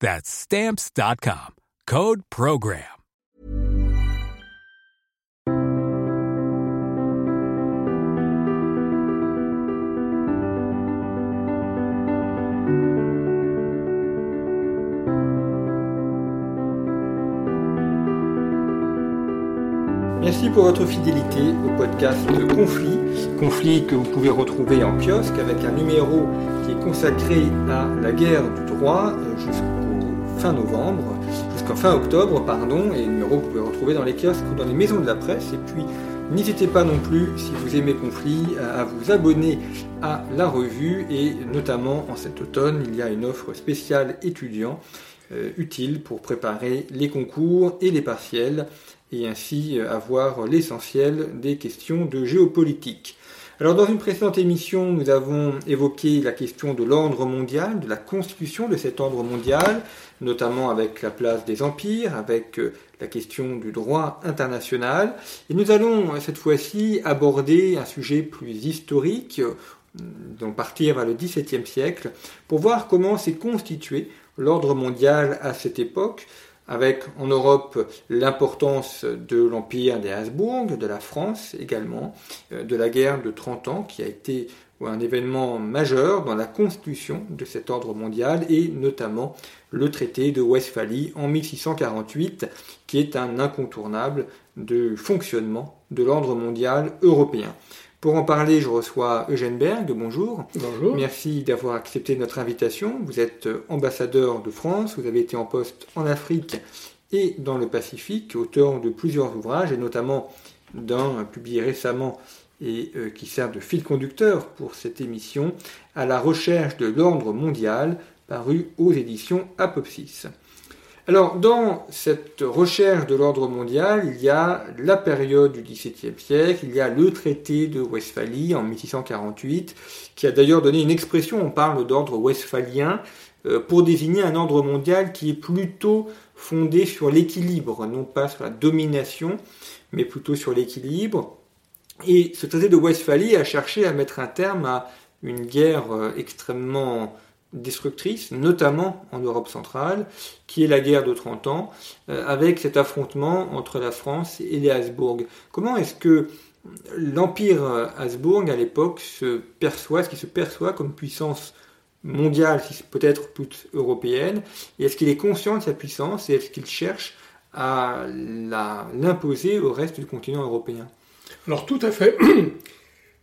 That's Stamps.com. Code Program. Merci pour votre fidélité au podcast Conflit. Conflit que vous pouvez retrouver en kiosque avec un numéro qui est consacré à la guerre du droit jusqu'au fin novembre, jusqu'en fin octobre, pardon, et numéro que vous pouvez retrouver dans les kiosques ou dans les maisons de la presse. Et puis, n'hésitez pas non plus, si vous aimez Conflit, à vous abonner à la revue et notamment en cet automne, il y a une offre spéciale étudiant euh, utile pour préparer les concours et les partiels et ainsi euh, avoir l'essentiel des questions de géopolitique. Alors dans une précédente émission, nous avons évoqué la question de l'ordre mondial, de la constitution de cet ordre mondial, notamment avec la place des empires, avec euh, la question du droit international. Et nous allons euh, cette fois-ci aborder un sujet plus historique, donc partir vers le XVIIe siècle, pour voir comment s'est constitué l'ordre mondial à cette époque, avec en Europe l'importance de l'empire des Habsbourg, de la France également, euh, de la guerre de 30 ans qui a été un événement majeur dans la constitution de cet ordre mondial et notamment le traité de Westphalie en 1648 qui est un incontournable de fonctionnement de l'ordre mondial européen. Pour en parler, je reçois Eugène Berg. Bonjour. Bonjour. Merci d'avoir accepté notre invitation. Vous êtes ambassadeur de France, vous avez été en poste en Afrique et dans le Pacifique, auteur de plusieurs ouvrages et notamment d'un publié récemment et euh, qui sert de fil conducteur pour cette émission, à la recherche de l'ordre mondial, paru aux éditions Apopsis. Alors, dans cette recherche de l'ordre mondial, il y a la période du XVIIe siècle, il y a le traité de Westphalie en 1648, qui a d'ailleurs donné une expression, on parle d'ordre westphalien, euh, pour désigner un ordre mondial qui est plutôt fondé sur l'équilibre, non pas sur la domination, mais plutôt sur l'équilibre. Et ce traité de Westphalie a cherché à mettre un terme à une guerre euh, extrêmement destructrice, notamment en Europe centrale, qui est la guerre de 30 ans, euh, avec cet affrontement entre la France et les Habsbourg. Comment est-ce que l'empire Habsbourg à l'époque se perçoit, ce qui se perçoit comme puissance mondiale, peut-être toute européenne, et est-ce qu'il est conscient de sa puissance et est-ce qu'il cherche à l'imposer au reste du continent européen? Alors tout à fait.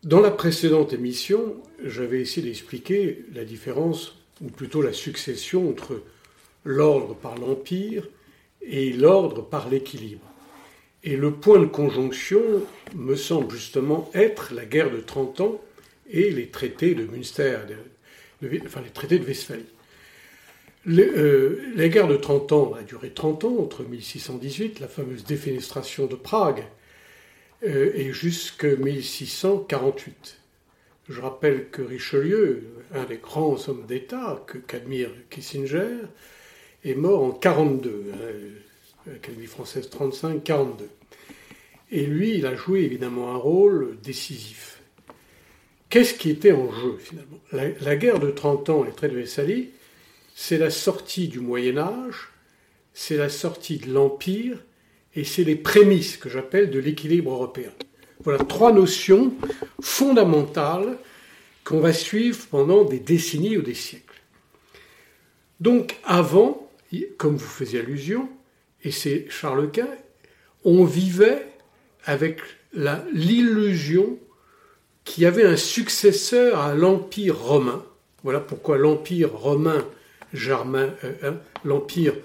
Dans la précédente émission, j'avais essayé d'expliquer la différence, ou plutôt la succession entre l'ordre par l'empire et l'ordre par l'équilibre. Et le point de conjonction me semble justement être la guerre de 30 ans et les traités de Münster, enfin les traités de Westphalie. Euh, la guerre de 30 ans a duré 30 ans, entre 1618, la fameuse défenestration de Prague, et jusqu'à 1648. Je rappelle que Richelieu, un des grands hommes d'État que qu'admire Kissinger, est mort en 42, hein, Académie française 35-42. Et lui, il a joué évidemment un rôle décisif. Qu'est-ce qui était en jeu finalement? La, guerre de 30 ans, les traits de Westphalie, c'est la sortie du Moyen Âge, c'est la sortie de l'Empire, et c'est les prémices que j'appelle de l'équilibre européen. Voilà trois notions fondamentales qu'on va suivre pendant des décennies ou des siècles. Donc avant, comme vous faisiez allusion, et c'est Charles Quint, on vivait avec l'illusion qu'il y avait un successeur à l'Empire romain. Voilà pourquoi l'Empire romain germain, euh, hein, l'Empire,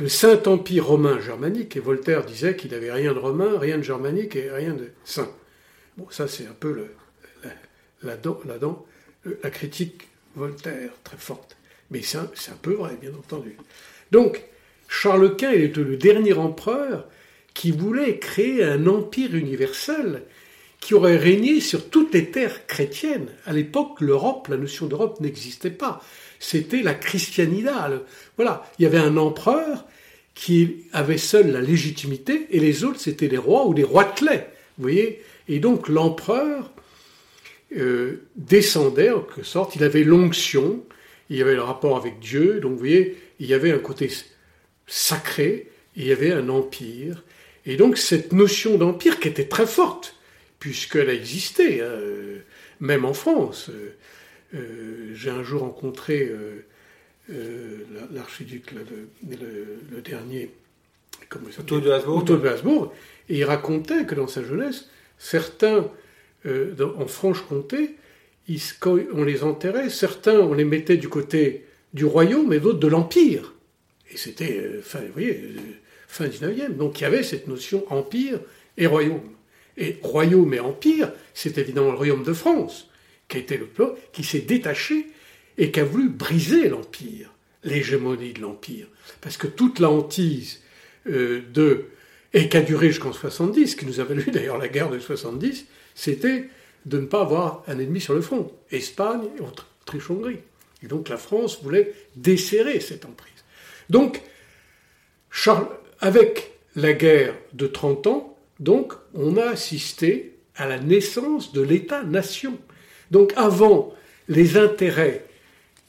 le Saint-Empire romain germanique, et Voltaire disait qu'il n'avait rien de romain, rien de germanique et rien de saint. Bon, ça c'est un peu le, la, la critique Voltaire très forte. Mais c'est un, peu vrai, bien entendu. Donc, Charles Quint est le dernier empereur qui voulait créer un empire universel qui aurait régné sur toutes les terres chrétiennes. À l'époque, l'Europe, la notion d'Europe n'existait pas. C'était la christianida. Voilà, il y avait un empereur qui avait seul la légitimité et les autres, c'était les rois ou les roitelets. Vous voyez Et donc l'empereur euh, descendait en quelque sorte, il avait l'onction, il avait le rapport avec Dieu, donc vous voyez, il y avait un côté sacré, il y avait un empire. Et donc cette notion d'empire qui était très forte, puisqu'elle a existé, hein, même en France. Euh, j'ai un jour rencontré euh, l'archiduc, le, dernier, Otto de Habsbourg. de Habsbourg, et il racontait que dans sa jeunesse, certains euh, en Franche-Comté, quand on les enterrait, certains, on les mettait du côté du royaume et d'autres de l'empire. Et c'était euh, fin, vous voyez, euh, fin 19e. Donc il y avait cette notion empire et royaume. Et royaume et empire, c'est évidemment le royaume de France, qui a été le plan, qui s'est détaché et qui a voulu briser l'empire, l'hégémonie de l'empire. Parce que toute la hantise de et qui a duré jusqu'en 70, qui nous a valu d'ailleurs la guerre de 70, c'était de ne pas avoir un ennemi sur le front. Espagne et Autriche-Hongrie. Et donc la France voulait desserrer cette emprise. Donc, avec la guerre de 30 ans, donc, on a assisté à la naissance de l'État-nation. Donc, avant les intérêts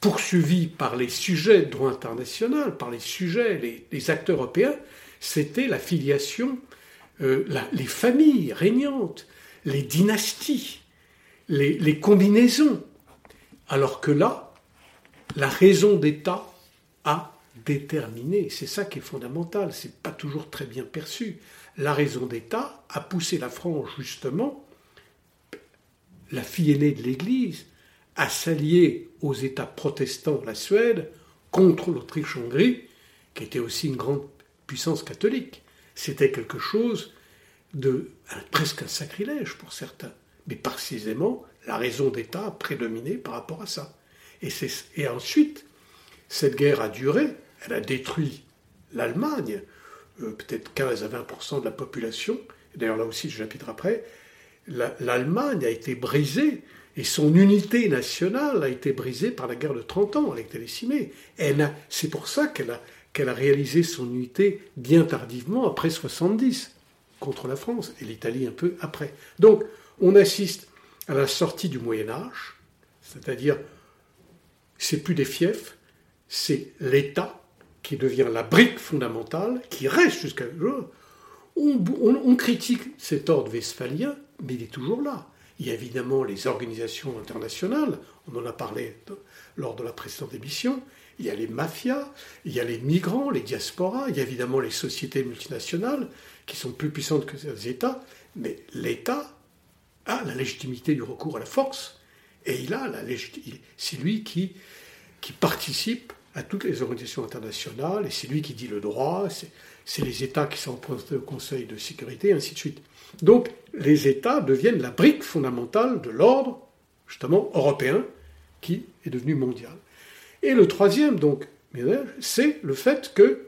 poursuivis par les sujets de droit international, par les sujets, les, acteurs européens, c'était la filiation, euh, les familles régnantes, les dynasties, les, combinaisons. Alors que là, la raison d'État a déterminé. C'est ça qui est fondamental, c'est pas toujours très bien perçu. La raison d'État a poussé la France, justement, la fille aînée de l'Église, à s'allier aux États protestants, la Suède, contre l'Autriche-Hongrie, qui était aussi une grande puissance catholique. C'était quelque chose de presque un sacrilège pour certains. Mais précisément, la raison d'État a prédominé par rapport à ça. Et, et ensuite, cette guerre a duré, elle a détruit l'Allemagne, euh, peut-être 15 à 20% de la population. D'ailleurs, là aussi, je chapitre après. L'Allemagne a été brisée et son unité nationale a été brisée par la guerre de 30 ans. Elle a été décimée. C'est pour ça qu'elle a, réalisé son unité bien tardivement, après 70 contre la France et l'Italie un peu après. Donc, on assiste à la sortie du Moyen Âge, c'est-à-dire c'est plus des fiefs, c'est l'État qui devient la brique fondamentale, qui reste jusqu'à on, on, critique cet ordre westphalien, mais il est toujours là. Il y a évidemment les organisations internationales, on en a parlé lors de la précédente émission, il y a les mafias, il y a les migrants, les diasporas, il y a évidemment les sociétés multinationales, qui sont plus puissantes que les États, mais l'État a la légitimité du recours à la force, et il a la c'est lui qui, qui participe à toutes les organisations internationales, et c'est lui qui dit le droit, c'est les États qui sont au Conseil de sécurité, et ainsi de suite. Donc les États deviennent la brique fondamentale de l'ordre, justement, européen, qui est devenu mondial. Et le troisième, donc, c'est le fait que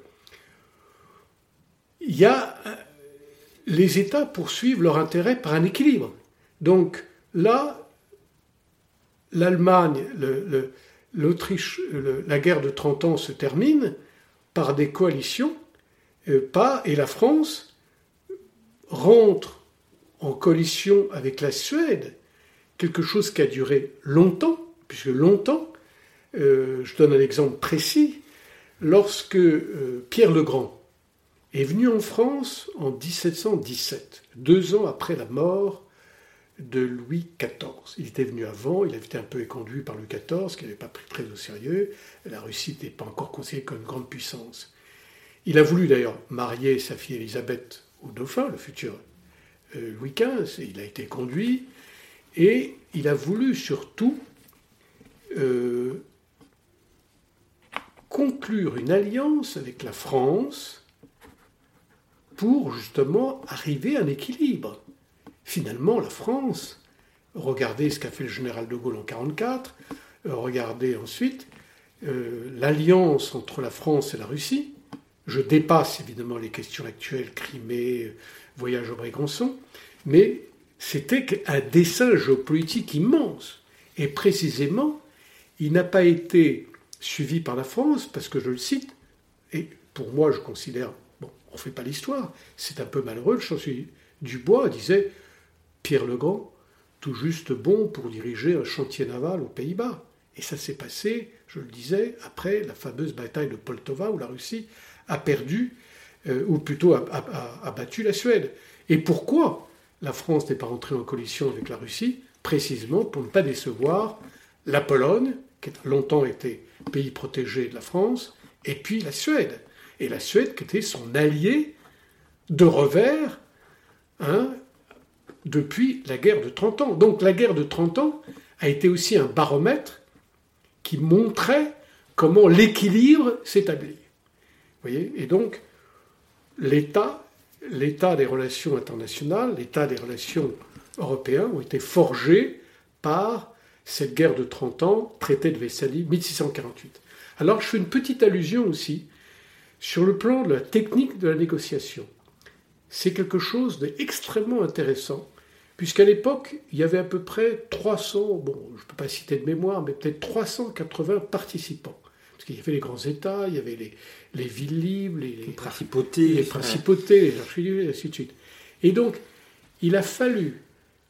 y a les États poursuivent leur intérêt par un équilibre. Donc là, l'Allemagne, l'Autriche, la guerre de 30 ans se termine par des coalitions, euh, pas, et la France rentre en coalition avec la Suède, quelque chose qui a duré longtemps, puisque longtemps, euh, je donne un exemple précis, lorsque euh, Pierre le Grand, est venu en France en 1717, deux ans après la mort de Louis XIV. Il était venu avant, il avait été un peu éconduit par Louis XIV, qui n'avait pas pris très au sérieux. La Russie n'était pas encore considérée comme une grande puissance. Il a voulu d'ailleurs marier sa fille Élisabeth au dauphin, le futur Louis XV, il a été conduit, et il a voulu surtout conclure une alliance avec la France pour justement arriver à un équilibre. Finalement, la France, regardez ce qu'a fait le général de Gaulle en 1944, euh, regardez ensuite euh, l'alliance entre la France et la Russie. Je dépasse évidemment les questions actuelles, Crimée, voyage au Brégançon, mais c'était un dessin géopolitique immense. Et précisément, il n'a pas été suivi par la France, parce que je le cite, et pour moi je considère, bon, on ne fait pas l'histoire, c'est un peu malheureux, le chancelier Dubois disait Pierre le Grand, tout juste bon pour diriger un chantier naval aux Pays-Bas. Et ça s'est passé, je le disais, après la fameuse bataille de Poltova où la Russie a perdu, euh, ou plutôt a, battu la Suède. Et pourquoi la France n'est pas rentrée en coalition avec la Russie? Précisément pour ne pas décevoir la Pologne, qui a longtemps été pays protégé de la France, et puis la Suède. Et la Suède qui était son allié de revers hein, depuis la guerre de 30 ans. Donc la guerre de 30 ans a été aussi un baromètre qui montrait comment l'équilibre s'établit. Et donc l'État, l'état des relations internationales, l'état des relations européennes ont été forgés par cette guerre de 30 ans, traité de Vessalie, 1648. Alors je fais une petite allusion aussi sur le plan de la technique de la négociation. C'est quelque chose d'extrêmement intéressant, puisqu'à l'époque, il y avait à peu près 300, bon, je ne peux pas citer de mémoire, mais peut-être 380 participants. Parce qu'il y avait les grands États, il y avait les, villes libres, les, principautés, les principautés, les archiducs, et ainsi de suite. Et donc, il a fallu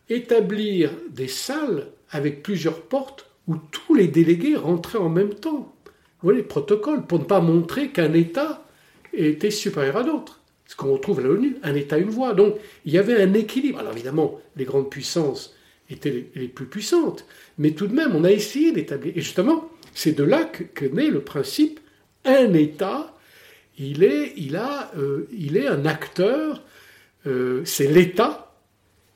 établir des salles avec plusieurs portes où tous les délégués rentraient en même temps. Vous voyez, protocole, pour ne pas montrer qu'un État était supérieur à d'autres. Ce qu'on retrouve à l'ONU, un État, une voix. Donc, il y avait un équilibre. Alors, évidemment, les grandes puissances étaient les, plus puissantes, mais tout de même, on a essayé d'établir. Et justement, c'est de là que, naît le principe un État, il est, il a, euh, il est un acteur, euh, c'est l'État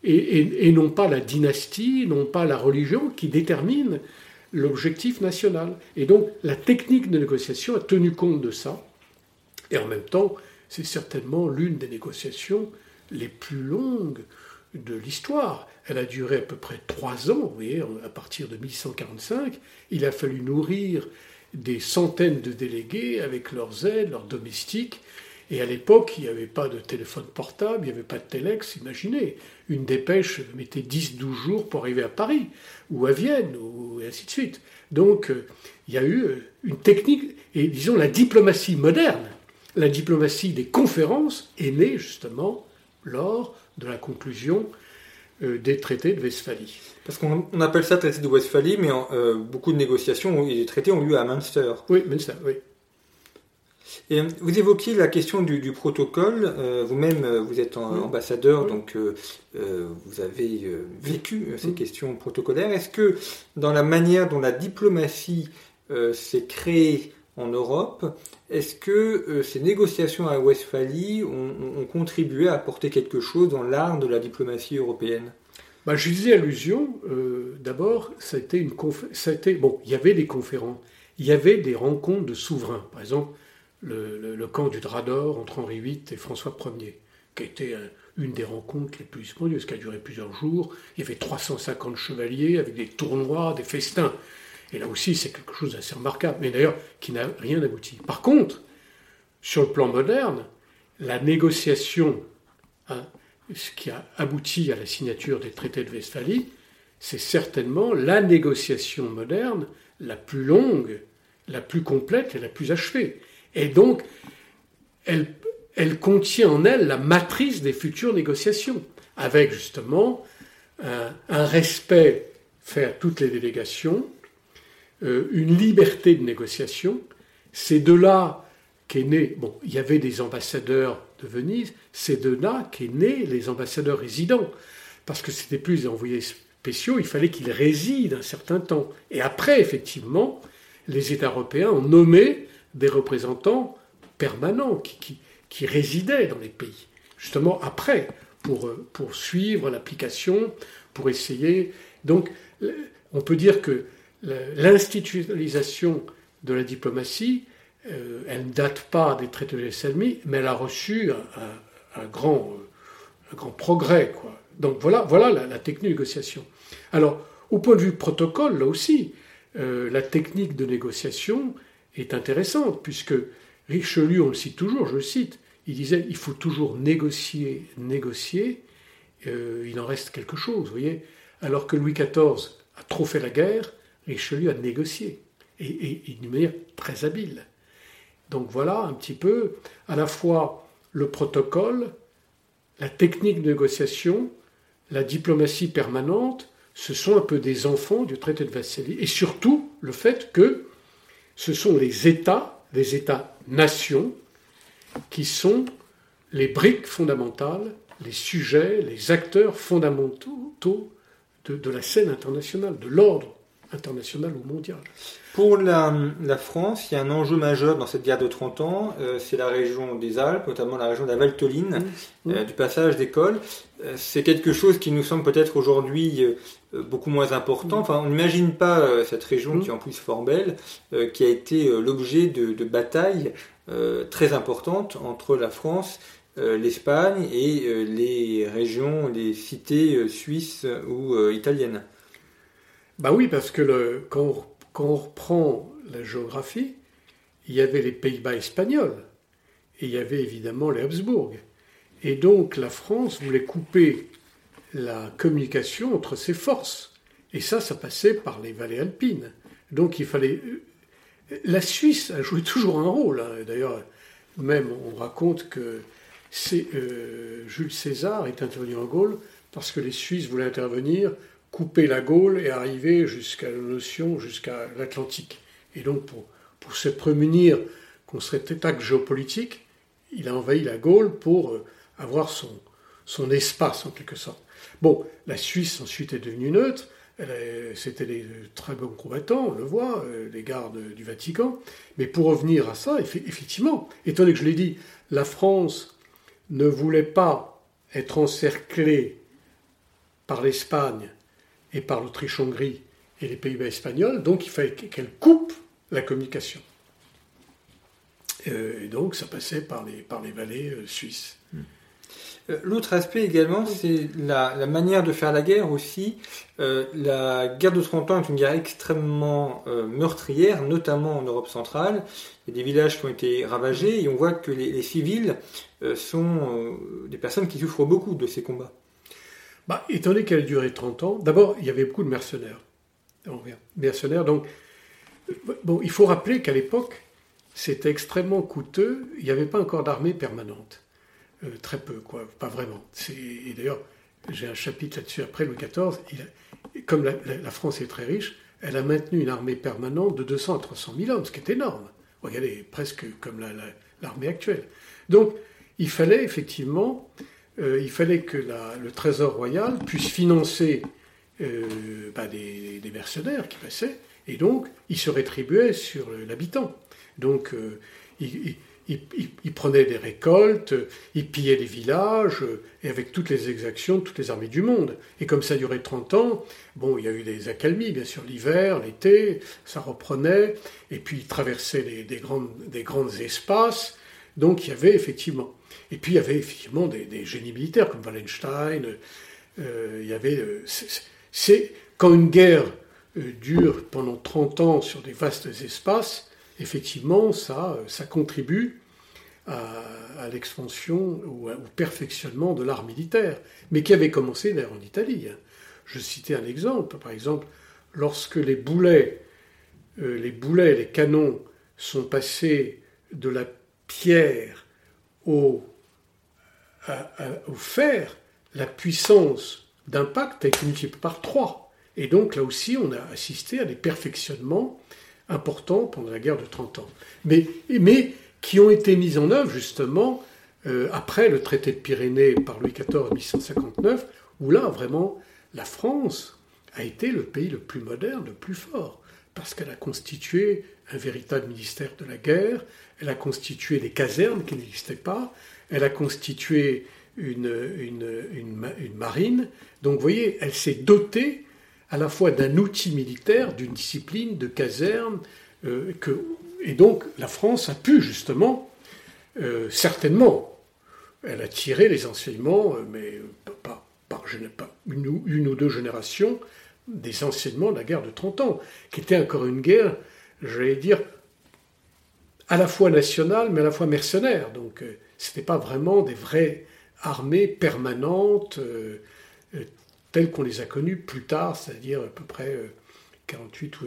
et, non pas la dynastie, non pas la religion qui détermine l'objectif national. Et donc la technique de négociation a tenu compte de ça. Et en même temps, c'est certainement l'une des négociations les plus longues de l'histoire. Elle a duré à peu près trois ans, vous voyez, à partir de 1145. Il a fallu nourrir des centaines de délégués avec leurs aides, leurs domestiques, et à l'époque, il n'y avait pas de téléphone portable, il n'y avait pas de téléx, imaginez. Une dépêche mettait 10-12 jours pour arriver à Paris, ou à Vienne, ou, et ainsi de suite. Donc, euh, il y a eu euh, une technique, et disons la diplomatie moderne, la diplomatie des conférences est née justement lors de la conclusion euh, des traités de Westphalie. Parce qu'on appelle ça traité de Westphalie, mais beaucoup de négociations et des traités ont lieu à Münster. Oui, Münster, oui. Et euh, vous évoquiez la question du, protocole. Euh, vous-même, euh, vous êtes ambassadeur, donc vous avez vécu ces questions protocolaires. Est-ce que dans la manière dont la diplomatie s'est créée en Europe, est-ce que ces négociations à Westphalie ont, contribué à apporter quelque chose dans l'art de la diplomatie européenne? Bah, Je disais allusion. D'abord, ça a été, bon, il y avait des conférences, il y avait des rencontres de souverains. Par exemple, le, camp du Drap d'Or entre Henri VIII et François Ier, qui a été une des rencontres les plus splendeuses, qui a duré plusieurs jours. Il y avait 350 chevaliers avec des tournois, des festins. Et là aussi, c'est quelque chose d'assez remarquable, mais d'ailleurs qui n'a rien abouti. Par contre, sur le plan moderne, la négociation, hein, ce qui a abouti à la signature des traités de Westphalie, c'est certainement la négociation moderne la plus longue, la plus complète et la plus achevée. Et donc, elle, contient en elle la matrice des futures négociations, avec justement un, respect faire toutes les délégations, euh, une liberté de négociation. C'est de là qu'est né, bon, il y avait des ambassadeurs de Venise, c'est de là qu'est né les ambassadeurs résidents, parce que c'était plus des envoyés spéciaux, il fallait qu'ils résident un certain temps. Et après, effectivement, les États européens ont nommé des représentants permanents qui, résidaient dans les pays. Justement, après, pour, pour suivre l'application, pour essayer. Donc, on peut dire que l'institutionnalisation de la diplomatie, euh, elle ne date pas des traités de Salmi, mais elle a reçu un, grand, un grand progrès. Quoi. Donc voilà, voilà la, technique de négociation. Alors, au point de vue protocole, là aussi, euh, la technique de négociation est intéressante, puisque Richelieu, on le cite toujours, je le cite, il disait il faut toujours négocier, négocier, euh, il en reste quelque chose, vous voyez. Alors que Louis XIV a trop fait la guerre, Richelieu a négocié, et, et d'une manière très habile. Donc voilà un petit peu à la fois le protocole, la technique de négociation, la diplomatie permanente, ce sont un peu des enfants du traité de Vassili, et surtout le fait que ce sont les États, les États-nations, qui sont les briques fondamentales, les sujets, les acteurs fondamentaux de, la scène internationale, de l'ordre international ou mondial. Pour la, France, il y a un enjeu majeur dans cette guerre de 30 ans, euh, c'est la région des Alpes, notamment la région de la Valtoline, mmh. euh, du passage d'école. Euh, c'est quelque chose qui nous semble peut-être aujourd'hui beaucoup moins important. Mmh. Enfin, on n'imagine pas cette région mmh. qui est en plus fort belle, qui a été l'objet de, de, batailles très importantes entre la France l'Espagne et les régions, les cités suisses ou italiennes. Bah oui, parce que le, quand, on, reprend la géographie, il y avait les Pays-Bas espagnols et il y avait évidemment les Habsbourg. Et donc la France voulait couper la communication entre ses forces. Et ça, ça passait par les vallées alpines. Donc il fallait. Euh, la Suisse a joué toujours un rôle. Hein. D'ailleurs, même on raconte que euh, Jules César est intervenu en Gaule parce que les Suisses voulaient intervenir couper la Gaule et arriver jusqu'à notion, jusqu'à l'Atlantique. Et donc, pour, pour se prémunir contre cet état géopolitique, il a envahi la Gaule pour euh, avoir son, son espace, en quelque sorte. Bon, la Suisse ensuite est devenue neutre. C'était des très bons combattants, on le voit, euh, les gardes du Vatican. Mais pour revenir à ça, effectivement, étant donné que je l'ai dit, la France ne voulait pas être encerclée par l'Espagne et par l'Autriche-Hongrie et les Pays-Bas espagnols, donc il fallait qu'elle coupe la communication. Euh, et donc ça passait par les, par les vallées euh, suisses. Euh, l'autre aspect également, c'est la, manière de faire la guerre aussi. la guerre de 30 ans est une guerre extrêmement meurtrière, notamment en Europe centrale. Il y a des villages qui ont été ravagés et on voit que les civils sont des personnes qui souffrent beaucoup de ces combats. Bah, étant donné qu'elle a duré 30 ans, d'abord, il y avait beaucoup de mercenaires. Mercenaires, donc, bon, il faut rappeler qu'à l'époque, c'était extrêmement coûteux. Il n'y avait pas encore d'armée permanente. Euh, très peu, quoi, pas vraiment. Et d'ailleurs, j'ai un chapitre là-dessus après, Louis XIV. comme la, France est très riche, elle a maintenu une armée permanente de 200 à 300 000 hommes, ce qui est énorme. Regardez, presque comme l'armée actuelle. Donc, il fallait effectivement euh, il fallait que le Trésor royal puisse financer euh, bah, des, mercenaires qui passaient, et donc il se rétribuait sur l'habitant. Donc euh, il, prenait des récoltes, il pillait des villages, et avec toutes les exactions de toutes les armées du monde. Et comme ça durait 30 ans, bon, il y a eu des accalmies, bien sûr, l'hiver, l'été, ça reprenait, et puis il traversait des, grandes, des grands espaces, donc il y avait effectivement et puis il y avait effectivement des, génies militaires comme Wallenstein. Euh, il y avait. Euh, c'est quand une guerre euh, dure pendant 30 ans sur des vastes espaces, effectivement, ça, ça contribue à, l'expansion ou au perfectionnement de l'art militaire, mais qui avait commencé d'ailleurs en Italie. Hein. Je citais un exemple, par exemple, lorsque les boulets, les boulets, les canons sont passés de la pierre au fer, la puissance d'impact a été multipliée par 3. Et donc là aussi, on a assisté à des perfectionnements importants pendant la guerre de 30 ans. Mais, mais qui ont été mis en œuvre justement euh, après le traité de Pyrénées par Louis XIV en 1859, où là, vraiment, la France a été le pays le plus moderne, le plus fort, parce qu'elle a constitué un véritable ministère de la guerre, elle a constitué des casernes qui n'existaient pas, elle a constitué une, marine. Donc vous voyez, elle s'est dotée à la fois d'un outil militaire, d'une discipline, de caserne, euh, et donc la France a pu justement, euh, certainement, elle a tiré les enseignements, euh, mais pas, par, une, ou deux générations, des enseignements de la guerre de 30 ans, qui était encore une guerre, j'allais dire, à la fois nationale, mais à la fois mercenaire. Donc ce n'était pas vraiment des vraies armées permanentes telles qu'on les a connues plus tard, c'est-à-dire à peu près 48 ou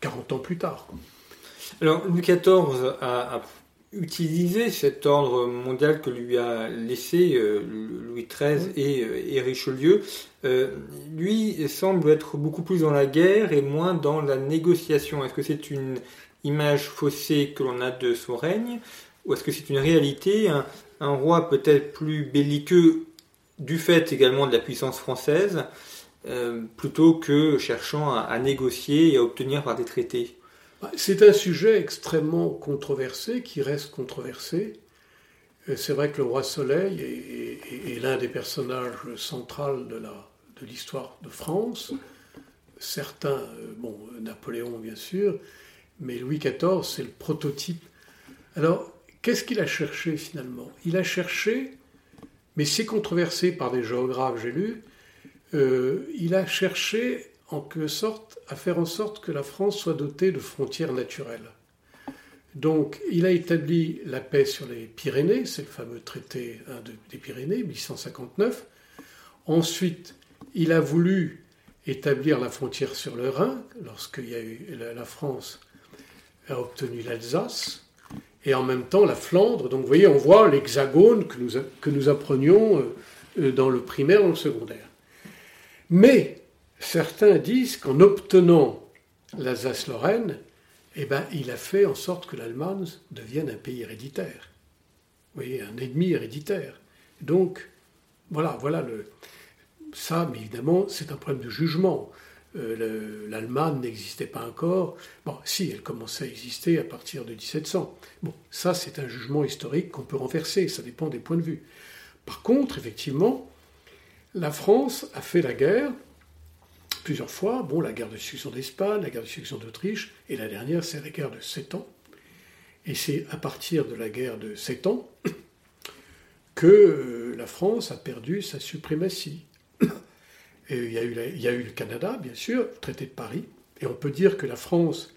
40 ans plus tard. Alors Louis XIV a, utilisé cet ordre mondial que lui a laissé euh, Louis XIII euh, et, Richelieu. Euh, lui semble être beaucoup plus dans la guerre et moins dans la négociation. Est-ce que c'est une image faussée que l'on a de son règne ou est-ce que c'est une réalité, un roi peut-être plus belliqueux du fait également de la puissance française euh, plutôt que cherchant à, négocier et à obtenir par des traités? C'est un sujet extrêmement controversé, qui reste controversé. Euh, c'est vrai que le roi Soleil est, l'un des personnages centraux de, l'histoire de France. Certains, euh, bon, Napoléon bien sûr, mais Louis XIV, c'est le prototype. Alors, qu'est-ce qu'il a cherché finalement? Il a cherché, mais c'est controversé par des géographes, j'ai lu, euh, il a cherché en sorte à faire en sorte que la France soit dotée de frontières naturelles. Donc, il a établi la paix sur les Pyrénées, c'est le fameux traité des Pyrénées, 1859. Ensuite, il a voulu établir la frontière sur le Rhin, lorsque la, France a obtenu l'Alsace, et en même temps la Flandre. Donc, vous voyez, on voit l'hexagone que nous, apprenions euh, dans le primaire et dans le secondaire. Mais certains disent qu'en obtenant l'Alsace-Lorraine, eh ben, il a fait en sorte que l'Allemagne devienne un pays héréditaire. Vous voyez, un ennemi héréditaire. Donc, voilà, voilà le. Ça, mais évidemment, c'est un problème de jugement. Euh, L'Allemagne n'existait pas encore. Bon, si, elle commençait à exister à partir de 1700. Bon, ça, c'est un jugement historique qu'on peut renverser, ça dépend des points de vue. Par contre, effectivement, la France a fait la guerre plusieurs fois. Bon, la guerre de succession d'Espagne, la guerre de succession d'Autriche, et la dernière, c'est la guerre de Sept ans. Et c'est à partir de la guerre de Sept ans que euh, la France a perdu sa suprématie. Il, y a eu le Canada, bien sûr, le traité de Paris, et on peut dire que la France,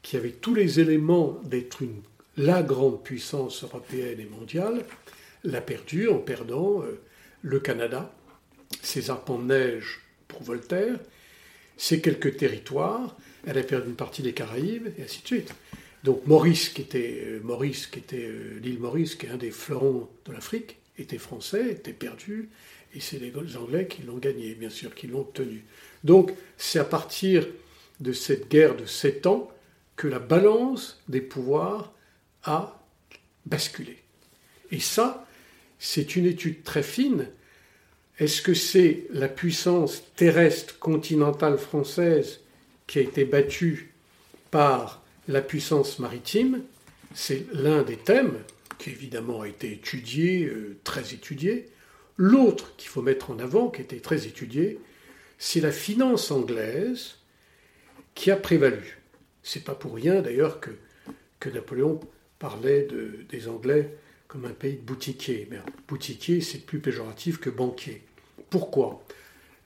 qui avait tous les éléments d'être une, la grande puissance européenne et mondiale, l'a perdu en perdant euh, le Canada, ses arpents de neige pour Voltaire, ses quelques territoires, elle a perdu une partie des Caraïbes, et ainsi de suite. Donc Maurice, qui était, euh, Maurice, qui était euh, l'île Maurice, qui est un des fleurons de l'Afrique, était français, était perdu, et c'est les Anglais qui l'ont gagné, bien sûr, qui l'ont obtenu. Donc c'est à partir de cette guerre de sept ans que la balance des pouvoirs a basculé. Et ça, c'est une étude très fine est-ce que c'est la puissance terrestre continentale française qui a été battue par la puissance maritime? C'est l'un des thèmes qui évidemment a été étudié, euh, très étudié. L'autre qu'il faut mettre en avant, qui a été très étudié, c'est la finance anglaise qui a prévalu. C'est pas pour rien d'ailleurs que, que Napoléon parlait des Anglais comme un pays de boutiquiers. Mais boutiquier, c'est plus péjoratif que banquier. Pourquoi?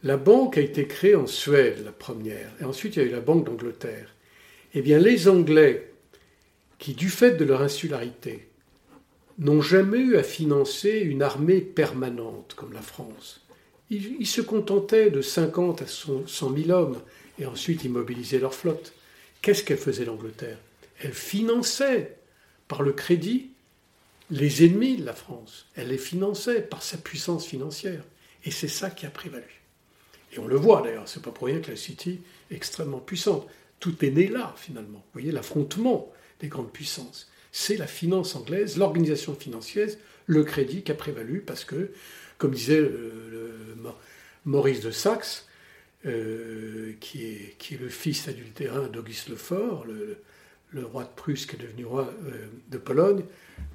La banque a été créée en Suède, la première, et ensuite il y a eu la Banque d'Angleterre. Eh bien, les Anglais, qui du fait de leur insularité, n'ont jamais eu à financer une armée permanente comme la France. Ils, se contentaient de 50 à 100 000 hommes et ensuite ils mobilisaient leur flotte. Qu'est-ce qu'elle faisait l'Angleterre? Elle finançait par le crédit les ennemis de la France. Elle les finançait par sa puissance financière. Et c'est ça qui a prévalu. Et on le voit d'ailleurs, c'est pas pour rien que la City est extrêmement puissante. Tout est né là, finalement. Vous voyez, l'affrontement des grandes puissances. C'est la finance anglaise, l'organisation financière, le crédit qui a prévalu parce que, comme disait Maurice de Saxe, euh, qui, est, qui, est, le fils adultérin d'Auguste Lefort, le, le, roi de Prusse qui est devenu roi euh, de Pologne,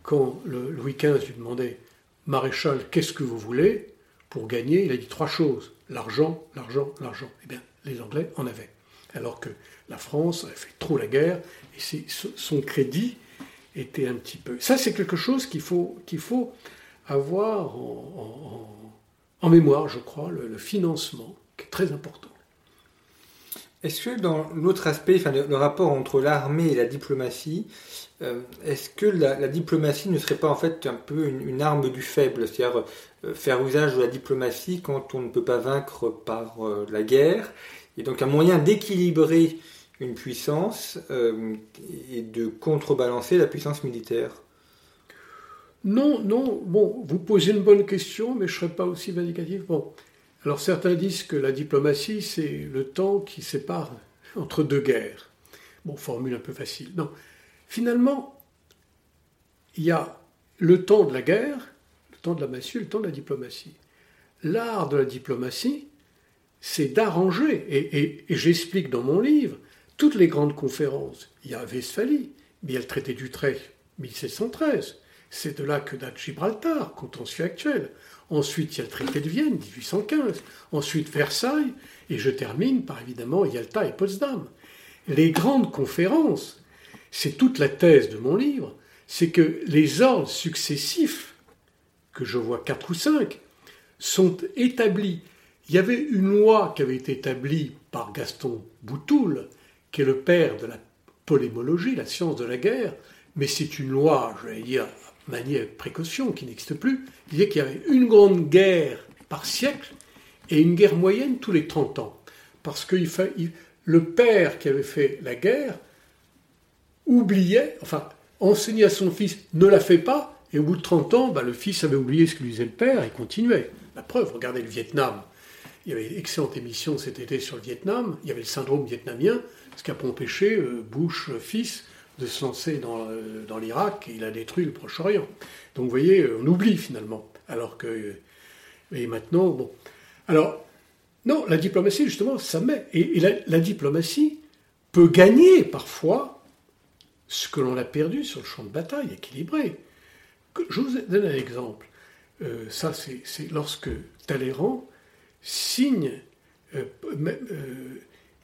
quand Louis XV lui demandait Maréchal, qu'est-ce que vous voulez? Pour gagner Il a dit trois choses l'argent, l'argent, l'argent. Eh bien, les Anglais en avaient. Alors que la France avait fait trop la guerre et son crédit était un petit peu. Ça, c'est quelque chose qu'il faut, avoir en, mémoire, je crois, le, financement, qui est très important. Est-ce que dans l'autre aspect, enfin, le, rapport entre l'armée et la diplomatie, euh, est-ce que la, diplomatie ne serait pas en fait un peu une, arme du faible, c'est-à-dire euh, faire usage de la diplomatie quand on ne peut pas vaincre par euh, la guerre, et donc un moyen d'équilibrer une puissance et de contrebalancer la puissance militaire? Non, non, bon, vous posez une bonne question, mais je ne serais pas aussi vindicatif. Bon, alors certains disent que la diplomatie, c'est le temps qui sépare entre deux guerres. Bon, formule un peu facile. Non, Finalement, il y a le temps de la guerre, le temps de la massue, le temps de la diplomatie. L'art de la diplomatie, c'est d'arranger, et, j'explique dans mon livre, toutes les grandes conférences. Il y a Westphalie, mais il y a le traité d'Utrecht, 1713. C'est de là que date Gibraltar, contentieux actuel. Ensuite, il y a le traité de Vienne, 1815. Ensuite, Versailles. Et je termine par évidemment Yalta et Potsdam. Les grandes conférences, c'est toute la thèse de mon livre, c'est que les ordres successifs, que je vois quatre ou cinq, sont établis. Il y avait une loi qui avait été établie par Gaston Boutoul, qui est le père de la polémologie, la science de la guerre, mais c'est une loi, je vais dire, maniée avec précaution, qui n'existe plus. Il disait qu'il y avait une grande guerre par siècle et une guerre moyenne tous les 30 ans. Parce que le père qui avait fait la guerre oubliait, enfin, enseignait à son fils ne la fait pas, et au bout de 30 ans, bah, le fils avait oublié ce que lui disait le père et continuait. La preuve, regardez le Vietnam. Il y avait une excellente émission cet été sur le Vietnam. Il y avait le syndrome vietnamien, ce qui a empêché euh, Bush, fils, de se lancer dans, euh, dans l'Irak il a détruit le Proche-Orient. Donc vous voyez, on oublie finalement. Alors que. Et maintenant, bon. Alors, non, la diplomatie, justement, ça met. Et, la diplomatie peut gagner parfois ce que l'on a perdu sur le champ de bataille équilibré. Je vous donne un exemple. Euh, ça, c'est lorsque Talleyrand signe, euh,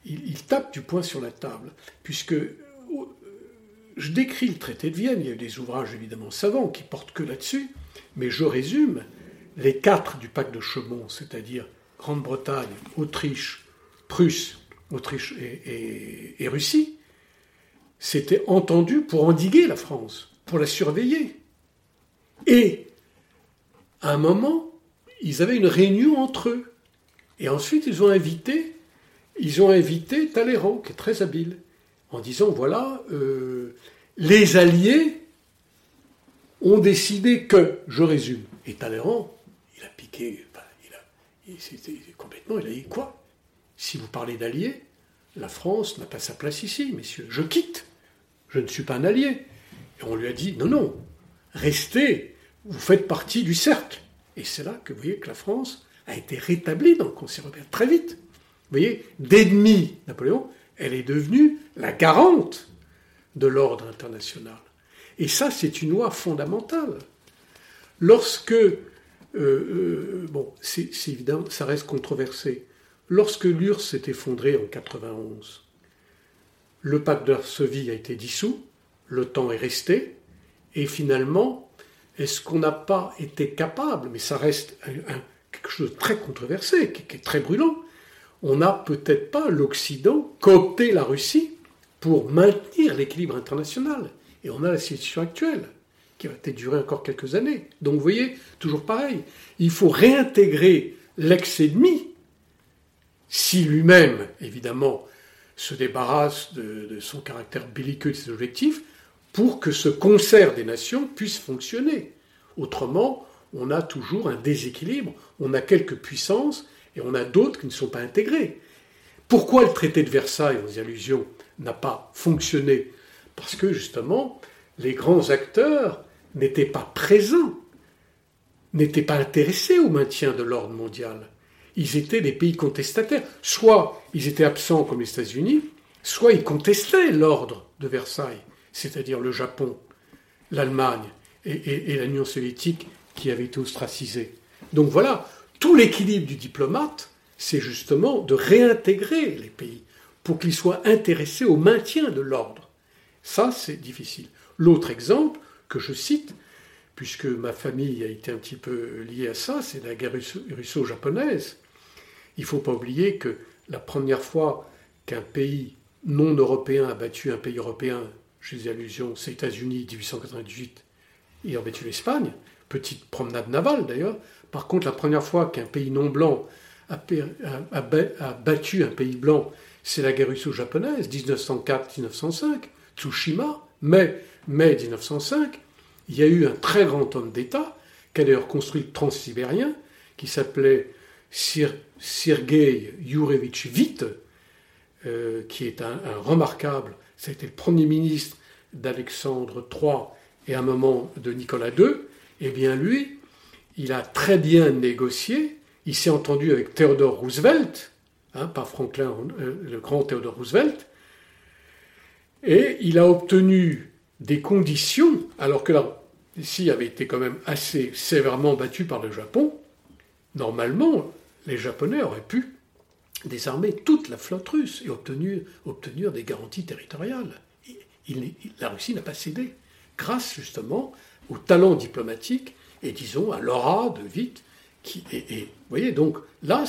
il, tape du poing sur la table, puisque je décris le traité de Vienne, il y a eu des ouvrages évidemment savants qui portent que là-dessus, mais je résume les quatre du pacte de Chaumont, c'est-à-dire Grande-Bretagne, Autriche, Prusse, Autriche et Russie, s'étaient entendus pour endiguer la France, pour la surveiller. Et, à un moment, ils avaient une réunion entre eux. Et ensuite, ils ont invité, ils ont invité Talleyrand, qui est très habile, en disant, voilà, euh, les Alliés ont décidé que, je résume, et Talleyrand, il a piqué, il a, complètement, il a dit, quoi? Si vous parlez d'Alliés, la France n'a pas sa place ici, messieurs. Je quitte. Je ne suis pas un allié. Et on lui a dit, non, non, restez, vous faites partie du cercle. Et c'est là que vous voyez que la France a été rétablie dans le Conseil européen très vite. Vous voyez, d'ennemi Napoléon, elle est devenue la garante de l'ordre international. Et ça, c'est une loi fondamentale. Lorsque, euh, euh, bon, c'est évident, ça reste controversé. Lorsque l'URSS s'est effondrée en 91, le pacte de Varsovie a été dissous, le temps est resté, et finalement, est-ce qu'on n'a pas été capable, mais ça reste quelque chose de très controversé, qui, est très brûlant, on n'a peut-être pas l'Occident coopté la Russie pour maintenir l'équilibre international. Et on a la situation actuelle, qui va peut-être durer encore quelques années. Donc vous voyez, toujours pareil, il faut réintégrer l'ex-ennemi, si lui-même, évidemment, se débarrasse de, son caractère belliqueux de ses objectifs pour que ce concert des nations puisse fonctionner. Autrement, on a toujours un déséquilibre, on a quelques puissances et on a d'autres qui ne sont pas intégrées. Pourquoi le traité de Versailles, aux allusions, n'a pas fonctionné? Parce que justement, les grands acteurs n'étaient pas présents, n'étaient pas intéressés au maintien de l'ordre mondial ils étaient des pays contestataires. Soit ils étaient absents comme les États-Unis, soit ils contestaient l'ordre de Versailles, c'est-à-dire le Japon, l'Allemagne et, l'Union soviétique qui avaient été ostracisés. Donc voilà, tout l'équilibre du diplomate, c'est justement de réintégrer les pays pour qu'ils soient intéressés au maintien de l'ordre. Ça, c'est difficile. L'autre exemple que je cite, puisque ma famille a été un petit peu liée à ça, c'est la guerre russo-japonaise. Il ne faut pas oublier que la première fois qu'un pays non européen a battu un pays européen, j'ai des allusions, c'est États-Unis 1898, ils ont battu l'Espagne, petite promenade navale d'ailleurs. Par contre, la première fois qu'un pays non blanc a, battu un pays blanc, c'est la guerre russo-japonaise, 1904-1905, Tsushima, mai, mai 1905. Il y a eu un très grand homme d'État, qui a d'ailleurs construit le transsibérien, qui s'appelait Sergei Yurevich Witt, euh, qui est un, un remarquable, c'était le premier ministre d'Alexandre III et à un moment de Nicolas II, eh bien lui, il a très bien négocié, il s'est entendu avec Theodore Roosevelt, hein, pas Franklin, euh, le grand Theodore Roosevelt, et il a obtenu des conditions, alors que la Russie avait été quand même assez sévèrement battue par le Japon, normalement, les Japonais auraient pu désarmer toute la flotte russe et obtenir, obtenir des garanties territoriales. la Russie n'a pas cédé, grâce justement au talent diplomatique et disons à l'aura de Witt. Qui, et, vous voyez, donc là,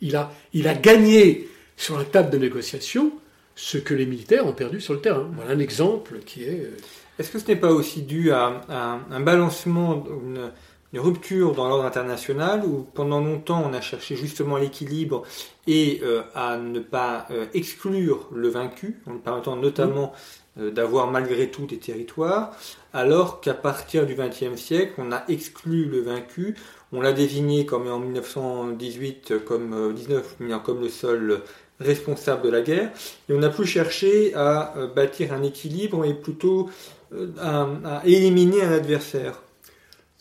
il, a, il a gagné sur la table de négociation ce que les militaires ont perdu sur le terrain. Voilà un exemple qui est. Euh, Est-ce que ce n'est pas aussi dû à, un balancement, une, rupture dans l'ordre international où pendant longtemps on a cherché justement l'équilibre et euh, à ne pas euh, exclure le vaincu, en lui permettant notamment d'avoir malgré tout des territoires, alors qu'à partir du XXe siècle, on a exclu le vaincu, on l'a désigné comme en 1918 comme 19 comme le seul responsable de la guerre, et on a plus cherché à bâtir un équilibre et plutôt à éliminer un adversaire.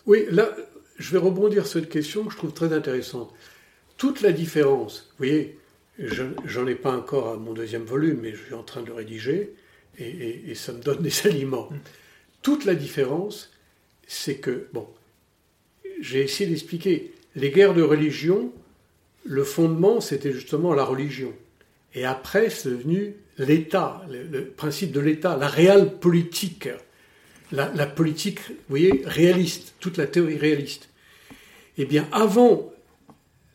Oui, là, je vais rebondir sur cette question que je trouve très intéressante. Toute la différence, vous voyez, j'en ai pas encore à mon deuxième volume, mais je suis en train de le rédiger, et, ça me donne des aliments. Toute la différence, c'est que, bon, j'ai essayé d'expliquer, les guerres de religion, le fondement, c'était justement la religion. Et après, c'est devenu l'État, le, principe de l'État, la réelle politique la, politique, vous voyez, réaliste, toute la théorie réaliste. Eh bien, avant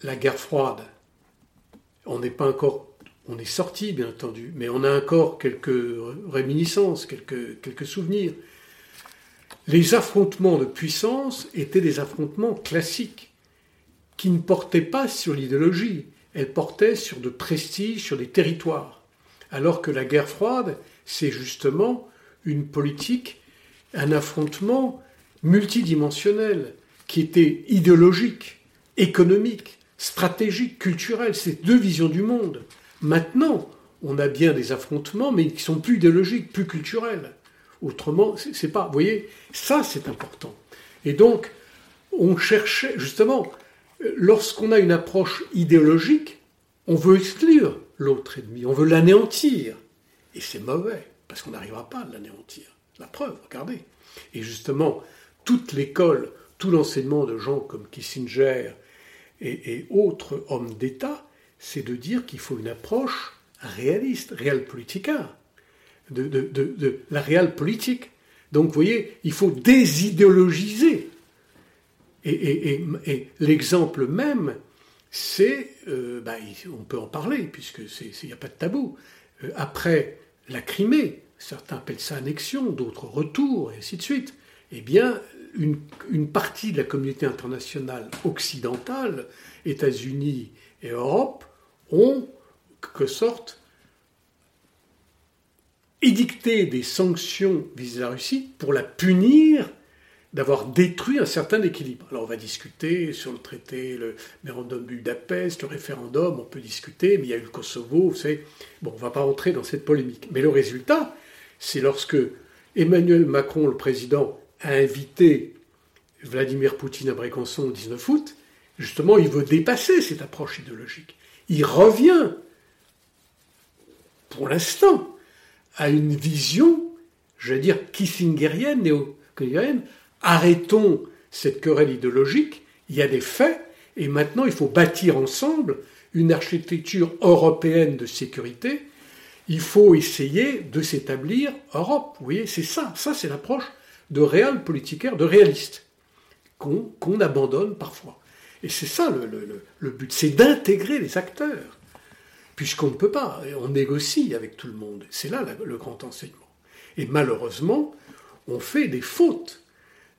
la guerre froide, on n'est pas encore, on est sorti, bien entendu, mais on a encore quelques réminiscences, quelques, souvenirs. Les affrontements de puissance étaient des affrontements classiques, qui ne portaient pas sur l'idéologie, elles portaient sur de prestige, sur des territoires. Alors que la guerre froide, c'est justement une politique un affrontement multidimensionnel qui était idéologique, économique, stratégique, culturel. C'est deux visions du monde. Maintenant, on a bien des affrontements, mais qui sont plus idéologiques, plus culturels. Autrement, c'est pas. Vous voyez, ça c'est important. Et donc, on cherchait justement, lorsqu'on a une approche idéologique, on veut exclure l'autre ennemi, on veut l'anéantir. Et c'est mauvais, parce qu'on n'arrivera pas à l'anéantir. La preuve, regardez. Et justement, toute l'école, tout l'enseignement de gens comme Kissinger et, autres hommes d'État, c'est de dire qu'il faut une approche réaliste, réel politica, de, de, la réelle politique. Donc, vous voyez, il faut désidéologiser. Et, l'exemple même, c'est, euh, bah, on peut en parler, puisque il n'y a pas de tabou. Euh, après la Crimée, certains appellent ça annexion, d'autres retour, et ainsi de suite, eh bien, une, partie de la communauté internationale occidentale, États-Unis et Europe, ont, quelque sorte, édicté des sanctions vis-à-vis de la Russie pour la punir d'avoir détruit un certain équilibre. Alors on va discuter sur le traité, le mémorandum de Budapest, le référendum, on peut discuter, mais il y a eu le Kosovo, vous savez. Bon, on ne va pas rentrer dans cette polémique. Mais le résultat, c'est lorsque Emmanuel Macron, le président, a invité Vladimir Poutine à Brécançon le 19 août, justement, il veut dépasser cette approche idéologique. Il revient, pour l'instant, à une vision, je vais dire, kissingerienne, néo Arrêtons cette querelle idéologique, il y a des faits, et maintenant il faut bâtir ensemble une architecture européenne de sécurité. Il faut essayer de s'établir Europe. Vous voyez, c'est ça. Ça, c'est l'approche de réel politicaire, de réaliste, qu'on abandonne parfois. Et c'est ça le, but, c'est d'intégrer les acteurs, puisqu'on ne peut pas, on négocie avec tout le monde. C'est là le grand enseignement. Et malheureusement, on fait des fautes.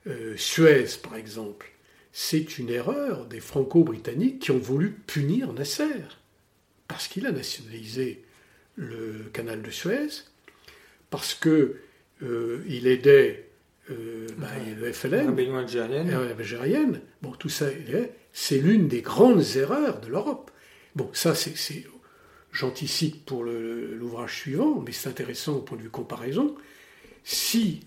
Euh, Suez, par exemple, c'est une erreur des franco-britanniques qui ont voulu punir Nasser, parce qu'il a nationalisé le canal de Suez, parce qu'il euh, aidait euh, bah, le FLN, algérienne. Bon, tout ça, c'est l'une des grandes erreurs de l'Europe. Bon, ça, c'est, j'anticipe pour l'ouvrage suivant, mais c'est intéressant au point de vue comparaison. Si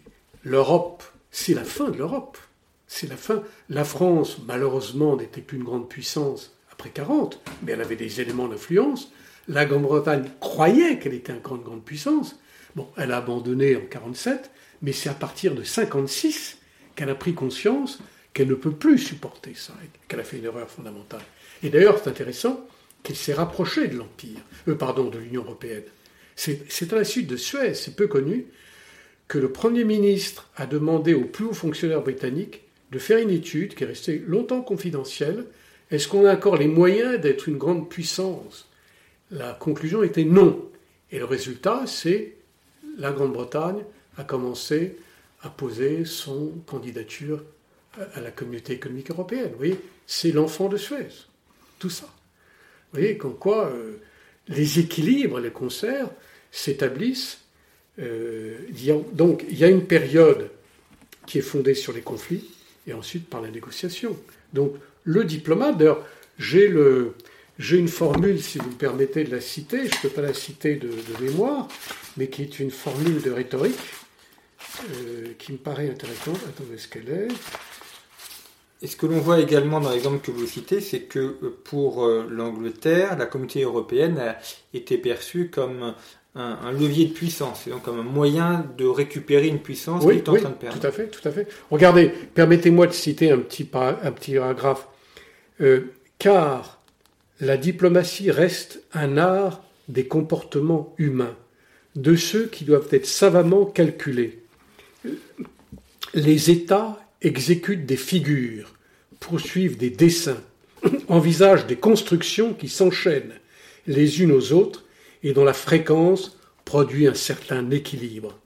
l'Europe, c'est la fin de l'Europe, c'est la fin. La France, malheureusement, n'était plus une grande puissance après 40, mais elle avait des éléments d'influence. La Grande-Bretagne croyait qu'elle était une grande, grande puissance. Bon, elle a abandonné en 47, mais c'est à partir de 56 qu'elle a pris conscience qu'elle ne peut plus supporter ça, qu'elle a fait une erreur fondamentale. Et d'ailleurs, c'est intéressant qu'elle s'est rapprochée de l'Empire, euh, pardon, de l'Union européenne. C'est à la suite de Suez, c'est peu connu, que le Premier ministre a demandé aux plus hauts fonctionnaires britanniques de faire une étude qui est restée longtemps confidentielle. Est-ce qu'on a encore les moyens d'être une grande puissance? La conclusion était non. Et le résultat, c'est la Grande-Bretagne a commencé à poser son candidature à la communauté économique européenne. Vous voyez, c'est l'enfant de Suez, tout ça. Vous voyez, comme quoi euh, les équilibres, les concerts s'établissent. Euh, donc, il y a une période qui est fondée sur les conflits et ensuite par la négociation. Donc, le diplomate, d'ailleurs, j'ai le, j'ai une formule, si vous me permettez de la citer, je ne peux pas la citer de, mémoire, mais qui est une formule de rhétorique euh, qui me paraît intéressante. Attendez, est-ce qu'elle est? Et ce que l'on voit également dans l'exemple que vous citez, c'est que euh, pour euh, l'Angleterre, la communauté européenne a été perçue comme un, levier de puissance, donc comme un moyen de récupérer une puissance qui est en train de perdre. Tout à fait, tout à fait. Regardez, permettez-moi de citer un petit, un petit paragraphe. car la diplomatie reste un art des comportements humains, de ceux qui doivent être savamment calculés les États exécutent des figures, poursuivent des dessins, envisagent des constructions qui s'enchaînent les unes aux autres et dont la fréquence produit un certain équilibre.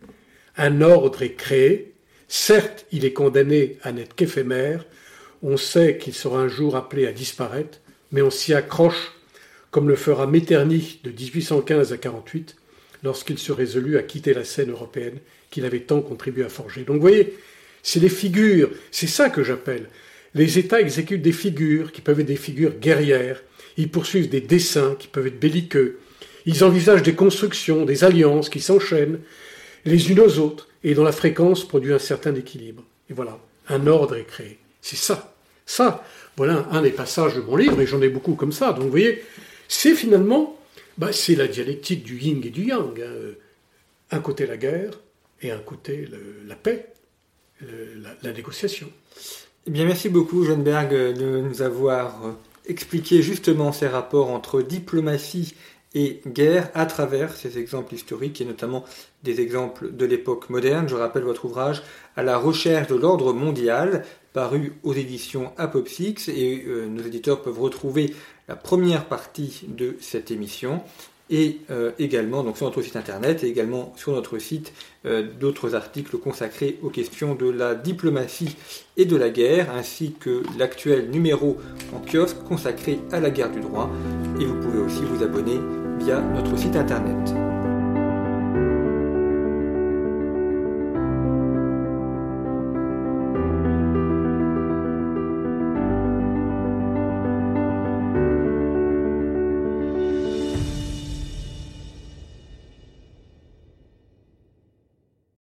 Un ordre est créé, certes il est condamné à n'être qu'éphémère, on sait qu'il sera un jour appelé à disparaître, mais on s'y accroche, comme le fera Metternich de 1815 à 48, lorsqu'il se résolut à quitter la scène européenne qu'il avait tant contribué à forger. Donc voyez, c'est des figures, c'est ça que j'appelle. Les États exécutent des figures qui peuvent être des figures guerrières, ils poursuivent des dessins qui peuvent être belliqueux, ils envisagent des constructions, des alliances qui s'enchaînent les unes aux autres et dont la fréquence produit un certain équilibre. Et voilà, un ordre est créé. C'est ça. Ça, voilà un des passages de mon livre, et j'en ai beaucoup comme ça. Donc vous voyez, c'est finalement, bah, c'est la dialectique du yin et du yang. Hein. Un côté la guerre, et un côté la paix, la, négociation. Eh bien, merci beaucoup, Berg, de nous avoir euh, expliqué justement ces rapports entre diplomatie et guerre à travers ces exemples historiques et notamment des exemples de l'époque moderne. Je rappelle votre ouvrage À la recherche de l'ordre mondial, paru aux éditions Apopsix et euh, nos éditeurs peuvent retrouver la première partie de cette émission et euh, également donc sur notre site internet et également sur notre site euh, d'autres articles consacrés aux questions de la diplomatie et de la guerre ainsi que l'actuel numéro en kiosque consacré à la guerre du droit et vous pouvez aussi vous abonner via notre site internet.